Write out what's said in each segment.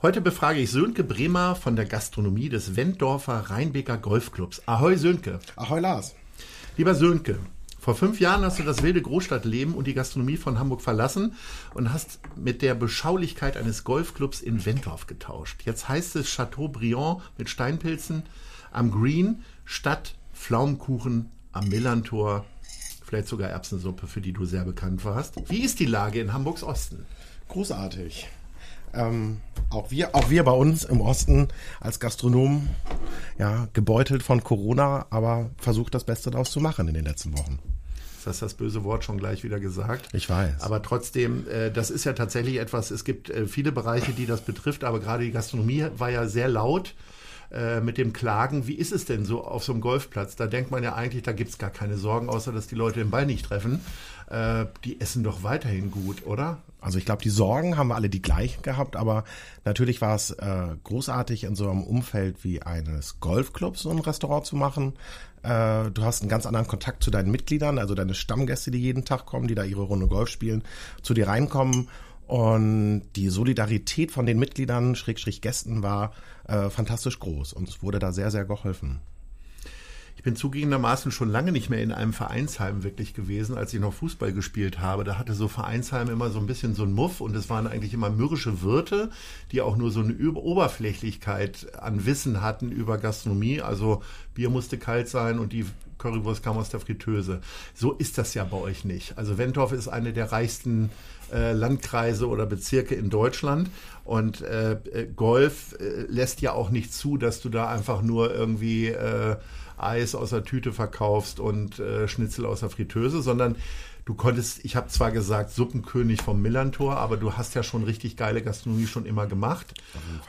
Heute befrage ich Sönke Bremer von der Gastronomie des Wenddorfer Rheinbeker Golfclubs. Ahoi Sönke. Ahoi Lars. Lieber Sönke, vor fünf Jahren hast du das wilde Großstadtleben und die Gastronomie von Hamburg verlassen und hast mit der Beschaulichkeit eines Golfclubs in Wenddorf getauscht. Jetzt heißt es Chateaubriand mit Steinpilzen am Green statt Pflaumenkuchen am Millantor vielleicht sogar Erbsensuppe, für die du sehr bekannt warst. Wie ist die Lage in Hamburgs Osten? Großartig. Ähm, auch wir, auch wir bei uns im Osten als Gastronomen, ja, gebeutelt von Corona, aber versucht das Beste daraus zu machen in den letzten Wochen. Das hast das böse Wort schon gleich wieder gesagt. Ich weiß. Aber trotzdem, äh, das ist ja tatsächlich etwas, es gibt äh, viele Bereiche, die das betrifft, aber gerade die Gastronomie war ja sehr laut äh, mit dem Klagen, wie ist es denn so auf so einem Golfplatz? Da denkt man ja eigentlich, da gibt es gar keine Sorgen, außer dass die Leute den Ball nicht treffen. Äh, die essen doch weiterhin gut, oder? Also ich glaube, die Sorgen haben wir alle die gleichen gehabt, aber natürlich war es äh, großartig, in so einem Umfeld wie eines Golfclubs so ein Restaurant zu machen. Äh, du hast einen ganz anderen Kontakt zu deinen Mitgliedern, also deine Stammgäste, die jeden Tag kommen, die da ihre Runde Golf spielen, zu dir reinkommen und die Solidarität von den Mitgliedern, Schrägstrich Gästen, war äh, fantastisch groß und es wurde da sehr, sehr geholfen. Ich bin zugegebenermaßen schon lange nicht mehr in einem Vereinsheim wirklich gewesen, als ich noch Fußball gespielt habe. Da hatte so Vereinsheim immer so ein bisschen so ein Muff und es waren eigentlich immer mürrische Wirte, die auch nur so eine Oberflächlichkeit an Wissen hatten über Gastronomie. Also Bier musste kalt sein und die Currywurst kam aus der Fritteuse. So ist das ja bei euch nicht. Also Wentorf ist eine der reichsten äh, Landkreise oder Bezirke in Deutschland. Und äh, äh, Golf äh, lässt ja auch nicht zu, dass du da einfach nur irgendwie äh, Eis aus der Tüte verkaufst und äh, Schnitzel aus der Fritteuse, sondern du konntest, ich habe zwar gesagt Suppenkönig vom Millantor, aber du hast ja schon richtig geile Gastronomie schon immer gemacht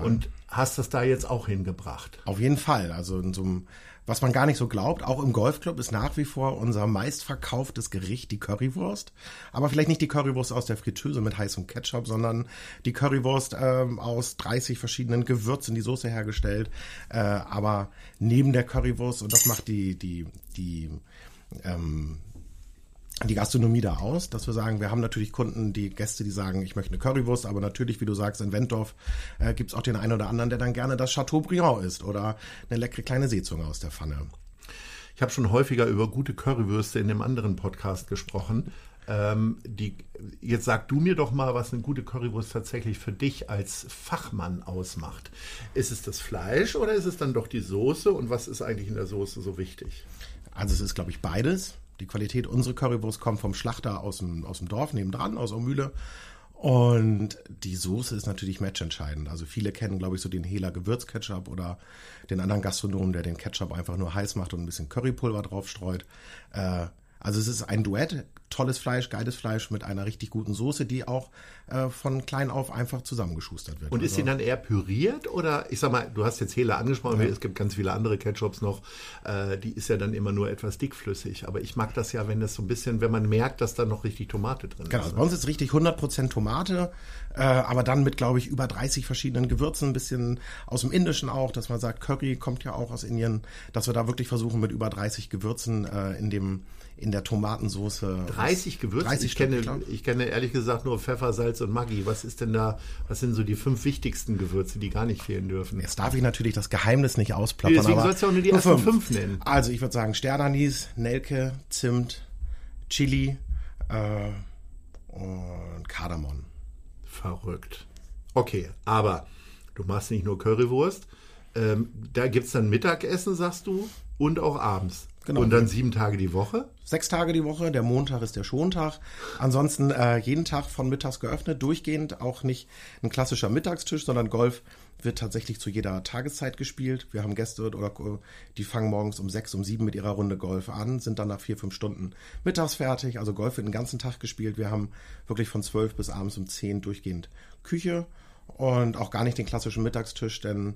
und hast das da jetzt auch hingebracht. Auf jeden Fall. Also in so einem was man gar nicht so glaubt, auch im Golfclub ist nach wie vor unser meistverkauftes Gericht die Currywurst. Aber vielleicht nicht die Currywurst aus der Fritteuse mit heißem Ketchup, sondern die Currywurst ähm, aus 30 verschiedenen Gewürzen, die Soße hergestellt. Äh, aber neben der Currywurst, und das macht die, die, die ähm, die Gastronomie da aus, dass wir sagen, wir haben natürlich Kunden, die Gäste, die sagen, ich möchte eine Currywurst, aber natürlich, wie du sagst, in Wenddorf äh, gibt es auch den einen oder anderen, der dann gerne das Chateaubriand isst oder eine leckere kleine Seezunge aus der Pfanne. Ich habe schon häufiger über gute Currywürste in dem anderen Podcast gesprochen. Ähm, die, jetzt sag du mir doch mal, was eine gute Currywurst tatsächlich für dich als Fachmann ausmacht. Ist es das Fleisch oder ist es dann doch die Soße und was ist eigentlich in der Soße so wichtig? Also es ist, glaube ich, beides. Die Qualität unserer Currywurst kommt vom Schlachter aus dem, aus dem Dorf nebendran, aus der Mühle. Und die Soße ist natürlich matchentscheidend. Also viele kennen, glaube ich, so den Hela Gewürzketchup oder den anderen Gastronomen, der den Ketchup einfach nur heiß macht und ein bisschen Currypulver draufstreut. Äh, also es ist ein Duett tolles Fleisch, geiles Fleisch mit einer richtig guten Soße, die auch äh, von klein auf einfach zusammengeschustert wird. Und ist also, die dann eher püriert oder ich sag mal, du hast jetzt Hela angesprochen, ja. es gibt ganz viele andere Ketchups noch, äh, die ist ja dann immer nur etwas dickflüssig. Aber ich mag das ja, wenn das so ein bisschen, wenn man merkt, dass da noch richtig Tomate drin genau, ist. Genau, bei uns ist richtig 100% Tomate, äh, aber dann mit, glaube ich, über 30 verschiedenen Gewürzen, ein bisschen aus dem Indischen auch, dass man sagt, Curry kommt ja auch aus Indien, dass wir da wirklich versuchen mit über 30 Gewürzen äh, in dem in der Tomatensoße. 30 Gewürze? 30 ich, kenne, ich kenne ehrlich gesagt nur Pfeffer, Salz und Maggi. Was ist denn da, was sind so die fünf wichtigsten Gewürze, die gar nicht fehlen dürfen? Jetzt darf ich natürlich das Geheimnis nicht ausplappern. Deswegen sollst du auch nur die nur ersten fünf. fünf. nennen. Also ich würde sagen Sternanis, Nelke, Zimt, Chili äh, und Kardamom. Verrückt. Okay, aber du machst nicht nur Currywurst. Ähm, da gibt es dann Mittagessen, sagst du, und auch abends. Genau. Und dann sieben Tage die Woche? Sechs Tage die Woche, der Montag ist der Schontag. Ansonsten äh, jeden Tag von mittags geöffnet, durchgehend, auch nicht ein klassischer Mittagstisch, sondern Golf wird tatsächlich zu jeder Tageszeit gespielt. Wir haben Gäste oder die fangen morgens um sechs, um sieben mit ihrer Runde Golf an, sind dann nach vier, fünf Stunden mittags fertig. Also Golf wird den ganzen Tag gespielt. Wir haben wirklich von zwölf bis abends um zehn durchgehend Küche und auch gar nicht den klassischen Mittagstisch, denn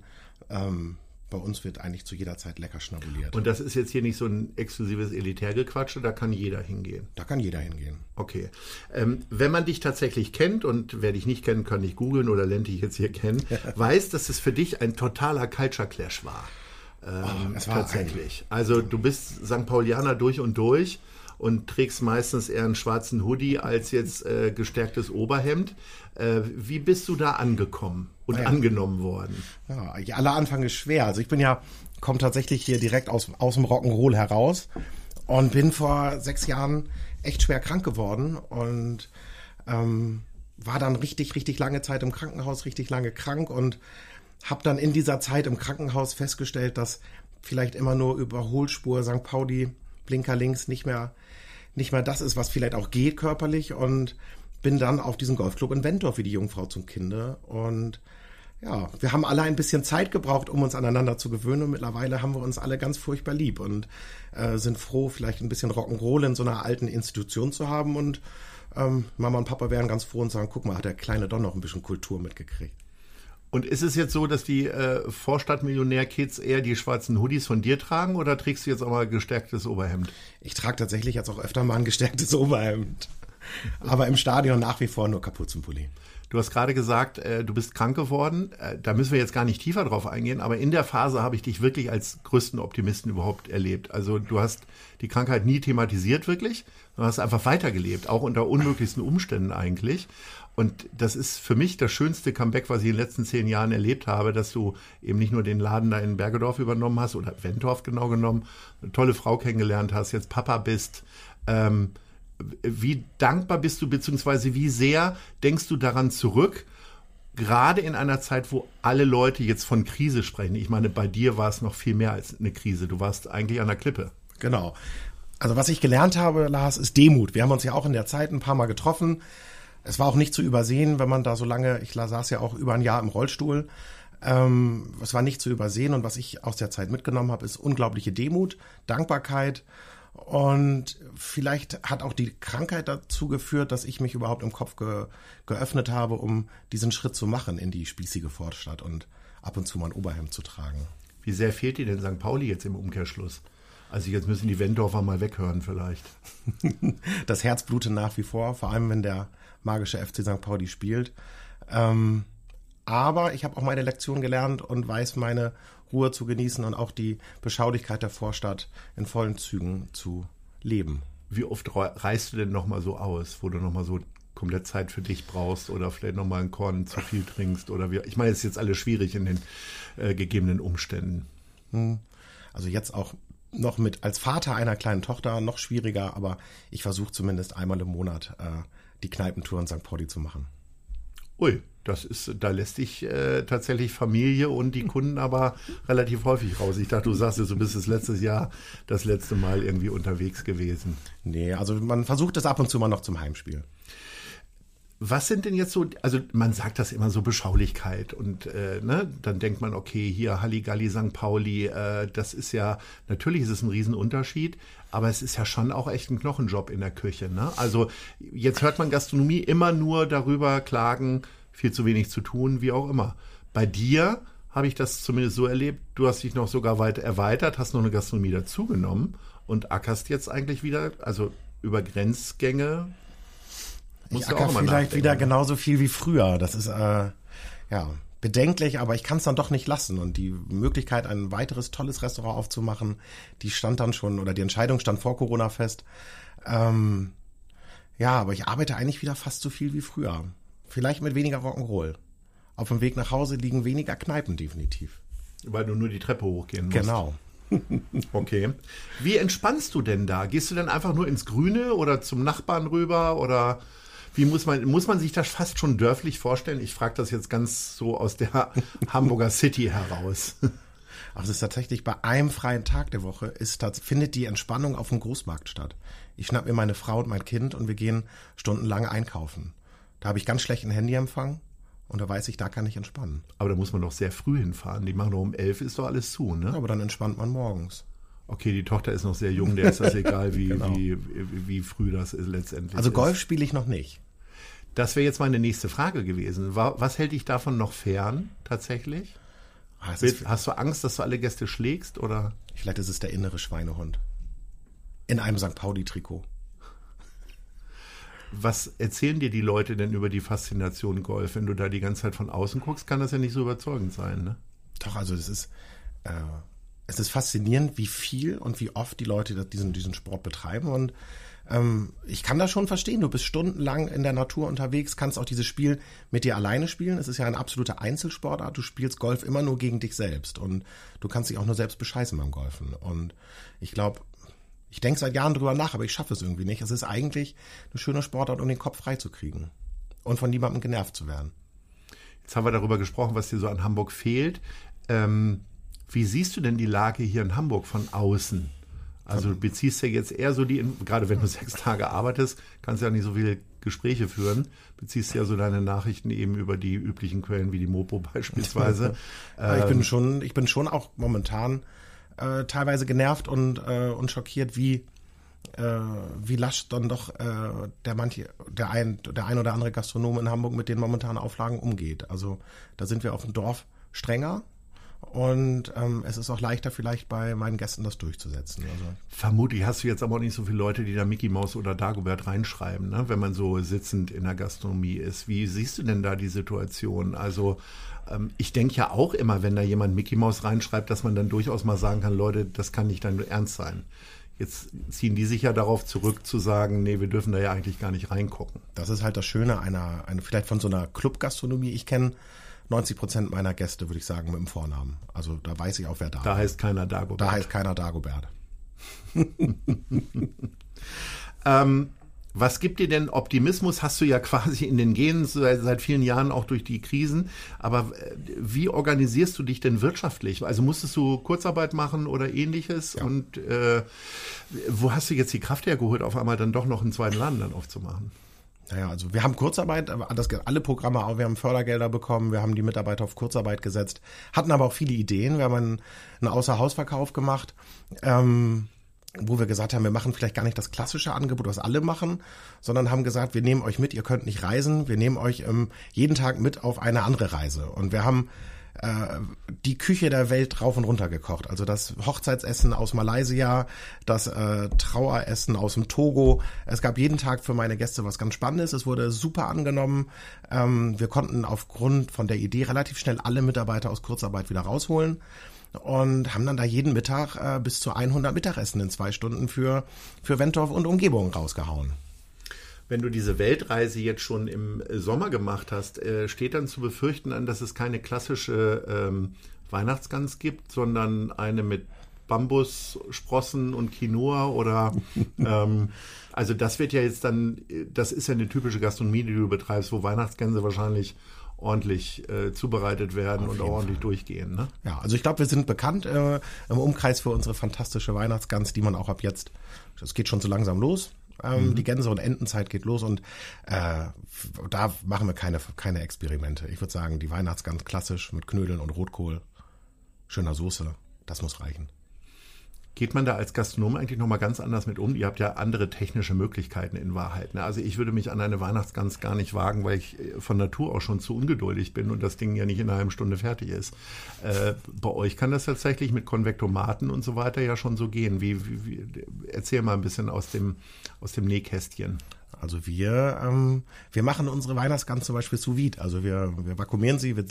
ähm, bei uns wird eigentlich zu jeder Zeit lecker schnabuliert. Und das ist jetzt hier nicht so ein exklusives Elitärgequatsche, da kann jeder hingehen. Da kann jeder hingehen. Okay. Ähm, wenn man dich tatsächlich kennt, und wer dich nicht kennt, kann ich googeln oder lernt dich jetzt hier kennen, weiß, dass es für dich ein totaler Culture Clash war. Ähm, oh, es war tatsächlich. Also du bist St. Paulianer durch und durch und trägst meistens eher einen schwarzen Hoodie als jetzt äh, gestärktes Oberhemd. Äh, wie bist du da angekommen und Ja. angenommen worden? Ja, ja, aller Anfang ist schwer. Also ich bin ja, komme tatsächlich hier direkt aus, aus dem Rock'n'Roll heraus und bin vor sechs Jahren echt schwer krank geworden und ähm, war dann richtig, richtig lange Zeit im Krankenhaus, richtig lange krank und habe dann in dieser Zeit im Krankenhaus festgestellt, dass vielleicht immer nur Überholspur St. Pauli, Blinker links nicht mehr, nicht mehr das ist, was vielleicht auch geht körperlich und bin dann auf diesen Golfclub in Wentorf wie die Jungfrau zum Kinde und ja, wir haben alle ein bisschen Zeit gebraucht, um uns aneinander zu gewöhnen und mittlerweile haben wir uns alle ganz furchtbar lieb und äh, sind froh, vielleicht ein bisschen Rock'n'Roll in so einer alten Institution zu haben und ähm, Mama und Papa wären ganz froh und sagen, guck mal, hat der Kleine doch noch ein bisschen Kultur mitgekriegt. Und ist es jetzt so, dass die äh, Vorstadtmillionär-Kids eher die schwarzen Hoodies von dir tragen oder trägst du jetzt auch mal gestärktes Oberhemd? Ich trage tatsächlich jetzt auch öfter mal ein gestärktes Oberhemd. Aber im Stadion nach wie vor nur Kapuzenpulli. Du hast gerade gesagt, äh, du bist krank geworden. Äh, da müssen wir jetzt gar nicht tiefer drauf eingehen, aber in der Phase habe ich dich wirklich als größten Optimisten überhaupt erlebt. Also du hast die Krankheit nie thematisiert wirklich, du hast einfach weitergelebt, auch unter unmöglichsten Umständen eigentlich. Und das ist für mich das schönste Comeback, was ich in den letzten zehn Jahren erlebt habe, dass du eben nicht nur den Laden da in Bergedorf übernommen hast oder Wentorf genau genommen, eine tolle Frau kennengelernt hast, jetzt Papa bist. Ähm, wie dankbar bist du, beziehungsweise wie sehr denkst du daran zurück, gerade in einer Zeit, wo alle Leute jetzt von Krise sprechen? Ich meine, bei dir war es noch viel mehr als eine Krise. Du warst eigentlich an der Klippe. Genau. Also was ich gelernt habe, Lars, ist Demut. Wir haben uns ja auch in der Zeit ein paar Mal getroffen. Es war auch nicht zu übersehen, wenn man da so lange, ich saß ja auch über ein Jahr im Rollstuhl. Ähm, es war nicht zu übersehen und was ich aus der Zeit mitgenommen habe, ist unglaubliche Demut, Dankbarkeit und vielleicht hat auch die Krankheit dazu geführt, dass ich mich überhaupt im Kopf ge geöffnet habe, um diesen Schritt zu machen in die spießige Vorstadt und ab und zu mal ein Oberhemd zu tragen. Wie sehr fehlt dir denn St. Pauli jetzt im Umkehrschluss? Also jetzt müssen die Wendorfer mal weghören vielleicht. das Herz blutet nach wie vor, vor allem wenn der magische FC St. Pauli spielt. Ähm, aber ich habe auch meine Lektion gelernt und weiß meine Ruhe zu genießen und auch die Beschaulichkeit der Vorstadt in vollen Zügen zu leben. Wie oft reist du denn nochmal so aus, wo du nochmal so komplett Zeit für dich brauchst oder vielleicht nochmal einen Korn zu viel trinkst oder wie, ich meine, es ist jetzt alles schwierig in den äh, gegebenen Umständen. Hm. Also jetzt auch noch mit als Vater einer kleinen Tochter noch schwieriger, aber ich versuche zumindest einmal im Monat äh, die Kneipentour in St. Pauli zu machen. Ui, das ist, da lässt sich äh, tatsächlich Familie und die Kunden aber relativ häufig raus. Ich dachte, du sagst jetzt, du bist das letztes Jahr das letzte Mal irgendwie unterwegs gewesen. Nee, also man versucht es ab und zu mal noch zum Heimspiel. Was sind denn jetzt so, also man sagt das immer so Beschaulichkeit und äh, ne, dann denkt man, okay, hier Halligalli, St. Pauli, äh, das ist ja, natürlich ist es ein Riesenunterschied, aber es ist ja schon auch echt ein Knochenjob in der Küche. Ne? Also jetzt hört man Gastronomie immer nur darüber klagen, viel zu wenig zu tun, wie auch immer. Bei dir habe ich das zumindest so erlebt, du hast dich noch sogar weiter erweitert, hast noch eine Gastronomie dazugenommen und ackerst jetzt eigentlich wieder, also über Grenzgänge ich acker vielleicht wieder genauso viel wie früher. Das ist äh, ja bedenklich, aber ich kann es dann doch nicht lassen. Und die Möglichkeit, ein weiteres tolles Restaurant aufzumachen, die stand dann schon oder die Entscheidung stand vor Corona fest. Ähm, ja, aber ich arbeite eigentlich wieder fast so viel wie früher. Vielleicht mit weniger Rock'n'Roll. Auf dem Weg nach Hause liegen weniger Kneipen definitiv. Weil du nur die Treppe hochgehen musst. Genau. okay. Wie entspannst du denn da? Gehst du denn einfach nur ins Grüne oder zum Nachbarn rüber oder wie muss man, muss man sich das fast schon dörflich vorstellen? Ich frage das jetzt ganz so aus der Hamburger City heraus. Ach, es ist tatsächlich bei einem freien Tag der Woche ist findet die Entspannung auf dem Großmarkt statt. Ich schnapp mir meine Frau und mein Kind und wir gehen stundenlang einkaufen. Da habe ich ganz schlechten Handyempfang und da weiß ich, da kann ich entspannen. Aber da muss man doch sehr früh hinfahren. Die machen doch um elf, ist doch alles zu, ne? Aber dann entspannt man morgens. Okay, die Tochter ist noch sehr jung, der ist das egal, wie, genau. wie, wie, früh das ist letztendlich. Also Golf spiele ich noch nicht. Das wäre jetzt meine nächste Frage gewesen. Was hält dich davon noch fern, tatsächlich? Ah, Hast du Angst, dass du alle Gäste schlägst, oder? Vielleicht ist es der innere Schweinehund. In einem St. Pauli-Trikot. Was erzählen dir die Leute denn über die Faszination Golf? Wenn du da die ganze Zeit von außen guckst, kann das ja nicht so überzeugend sein, ne? Doch, also es ist, äh, es ist faszinierend, wie viel und wie oft die Leute diesen, diesen Sport betreiben und ähm, ich kann das schon verstehen. Du bist stundenlang in der Natur unterwegs, kannst auch dieses Spiel mit dir alleine spielen. Es ist ja eine absolute Einzelsportart. Du spielst Golf immer nur gegen dich selbst und du kannst dich auch nur selbst bescheißen beim Golfen. Und ich glaube, ich denke seit Jahren drüber nach, aber ich schaffe es irgendwie nicht. Es ist eigentlich eine schöne Sportart, um den Kopf frei zu kriegen und von niemandem genervt zu werden. Jetzt haben wir darüber gesprochen, was dir so an Hamburg fehlt. Ähm, wie siehst du denn die Lage hier in Hamburg von außen? Also du beziehst ja jetzt eher so die, gerade wenn du sechs Tage arbeitest, kannst du ja nicht so viele Gespräche führen, beziehst ja so deine Nachrichten eben über die üblichen Quellen wie die Mopo beispielsweise. ich bin ähm, schon, ich bin schon auch momentan äh, teilweise genervt und, äh, und schockiert, wie äh, wie lasch dann doch äh, der manche, der ein, der ein oder andere Gastronom in Hamburg mit den momentanen Auflagen umgeht. Also da sind wir auf dem Dorf strenger, und ähm, es ist auch leichter vielleicht bei meinen Gästen das durchzusetzen. Also Vermutlich hast du jetzt aber auch nicht so viele Leute, die da Mickey Mouse oder Dagobert reinschreiben, ne? wenn man so sitzend in der Gastronomie ist. Wie siehst du denn da die Situation? Also ähm, ich denke ja auch immer, wenn da jemand Mickey Mouse reinschreibt, dass man dann durchaus mal sagen kann, Leute, das kann nicht dann ernst sein. Jetzt ziehen die sich ja darauf zurück zu sagen, nee, wir dürfen da ja eigentlich gar nicht reingucken. Das ist halt das Schöne einer, einer vielleicht von so einer Clubgastronomie. Ich kenne 90 Prozent meiner Gäste, würde ich sagen, mit dem Vornamen. Also da weiß ich auch, wer da ist. Da heißt keiner Dagobert. Da heißt keiner Dagobert. ähm, was gibt dir denn Optimismus? Hast du ja quasi in den Genen seit, seit, vielen Jahren auch durch die Krisen. Aber äh, wie organisierst du dich denn wirtschaftlich? Also musstest du Kurzarbeit machen oder ähnliches? Ja. Und äh, wo hast du jetzt die Kraft hergeholt, auf einmal dann doch noch einen zweiten Laden dann aufzumachen? Naja, also wir haben Kurzarbeit, das, alle Programme auch, wir haben Fördergelder bekommen, wir haben die Mitarbeiter auf Kurzarbeit gesetzt, hatten aber auch viele Ideen. Wir haben einen, einen Außerhausverkauf gemacht, ähm, wo wir gesagt haben, wir machen vielleicht gar nicht das klassische Angebot, was alle machen, sondern haben gesagt, wir nehmen euch mit, ihr könnt nicht reisen, wir nehmen euch ähm, jeden Tag mit auf eine andere Reise. Und wir haben äh, die Küche der Welt rauf und runter gekocht. Also das Hochzeitsessen aus Malaysia, das äh, Traueressen aus dem Togo. Es gab jeden Tag für meine Gäste was ganz Spannendes. Es wurde super angenommen. Ähm, wir konnten aufgrund von der Idee relativ schnell alle Mitarbeiter aus Kurzarbeit wieder rausholen und haben dann da jeden Mittag äh, bis zu 100 Mittagessen in zwei Stunden für, für Wentorf und Umgebung rausgehauen. Wenn du diese Weltreise jetzt schon im Sommer gemacht hast, äh, steht dann zu befürchten an, dass es keine klassische ähm, Weihnachtsgans gibt, sondern eine mit Bambussprossen und Quinoa oder ähm, also das wird ja jetzt dann, das ist ja eine typische Gastronomie, die du betreibst, wo Weihnachtsgänse wahrscheinlich ordentlich äh, zubereitet werden und auch ordentlich Fall. durchgehen. Ne? Ja, also ich glaube, wir sind bekannt äh, im Umkreis für unsere fantastische Weihnachtsgans, die man auch ab jetzt, das geht schon so langsam los, ähm, mhm. Die Gänse- und Entenzeit geht los und äh, da machen wir keine, keine Experimente. Ich würde sagen, die Weihnachtsgans klassisch mit Knödeln und Rotkohl, schöner Soße, das muss reichen. Geht man da als Gastronom eigentlich nochmal ganz anders mit um? Ihr habt ja andere technische Möglichkeiten in Wahrheit. Ne? Also ich würde mich an eine Weihnachtsgans gar nicht wagen, weil ich äh, von Natur auch schon zu ungeduldig bin und das Ding ja nicht in einer halben Stunde fertig ist. Äh, bei euch kann das tatsächlich mit Konvektomaten und so weiter ja schon so gehen. Wie, wie, wie, erzähl mal ein bisschen aus dem, aus dem Nähkästchen. Also wir, ähm, wir machen unsere Weihnachtsgans zum Beispiel sous vide. Also wir, wir vakuumieren sie, wir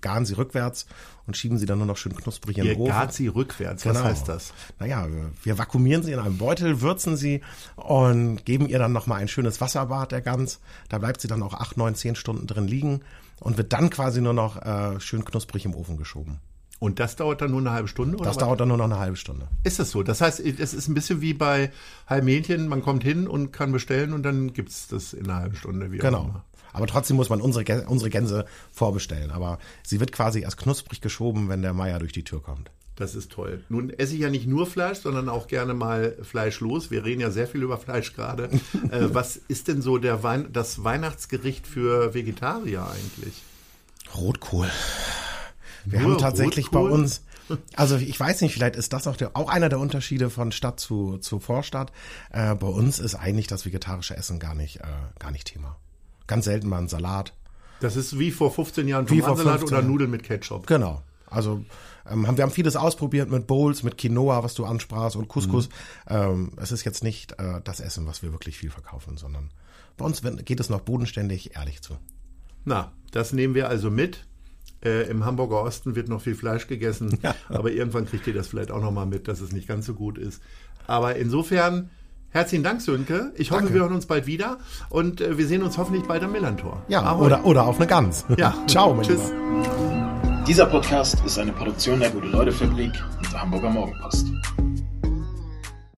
garen sie rückwärts und schieben sie dann nur noch schön knusprig in den Ofen. Ihr gart sie rückwärts, was genau. heißt das? Naja, wir, wir vakuumieren sie in einem Beutel, würzen sie und geben ihr dann nochmal ein schönes Wasserbad der Gans. Da bleibt sie dann auch acht, neun, zehn Stunden drin liegen und wird dann quasi nur noch äh, schön knusprig im Ofen geschoben. Und das dauert dann nur eine halbe Stunde? Oder das was? dauert dann nur noch eine halbe Stunde. Ist das so? Das heißt, es ist ein bisschen wie bei Halbmädchen, man kommt hin und kann bestellen und dann gibt es das in einer halben Stunde. Wie genau. Aber trotzdem muss man unsere, unsere Gänse vorbestellen. Aber sie wird quasi erst knusprig geschoben, wenn der Meier durch die Tür kommt. Das ist toll. Nun esse ich ja nicht nur Fleisch, sondern auch gerne mal fleischlos. Wir reden ja sehr viel über Fleisch gerade. äh, was ist denn so der Wein das Weihnachtsgericht für Vegetarier eigentlich? Rotkohl. Wir Nur haben tatsächlich Rotkohl? bei uns, also ich weiß nicht, vielleicht ist das auch, der, auch einer der Unterschiede von Stadt zu, zu Vorstadt. Äh, bei uns ist eigentlich das vegetarische Essen gar nicht, äh, gar nicht Thema. Ganz selten mal ein Salat. Das ist wie vor 15 Jahren Wie vor Tomatensalat 15. oder Nudeln mit Ketchup. Genau. Also ähm, haben, wir haben vieles ausprobiert mit Bowls, mit Quinoa, was du ansprachst, und Couscous. Ähm, es ist jetzt nicht äh, das Essen, was wir wirklich viel verkaufen, sondern bei uns geht es noch bodenständig ehrlich zu. Na, das nehmen wir also mit. Äh, Im Hamburger Osten wird noch viel Fleisch gegessen, aber irgendwann kriegt ihr das vielleicht auch noch mal mit, dass es nicht ganz so gut ist. Aber insofern herzlichen Dank, Sönke. Ich hoffe, Danke. wir hören uns bald wieder und äh, wir sehen uns hoffentlich bald am Millantor. Ja, Ahoi. oder, oder auf eine Gans. Ja. Ciao, mein Tschüss. Lieber. Dieser Podcast ist eine Produktion der Gute-Leute-Fabrik und der Hamburger Morgenpost.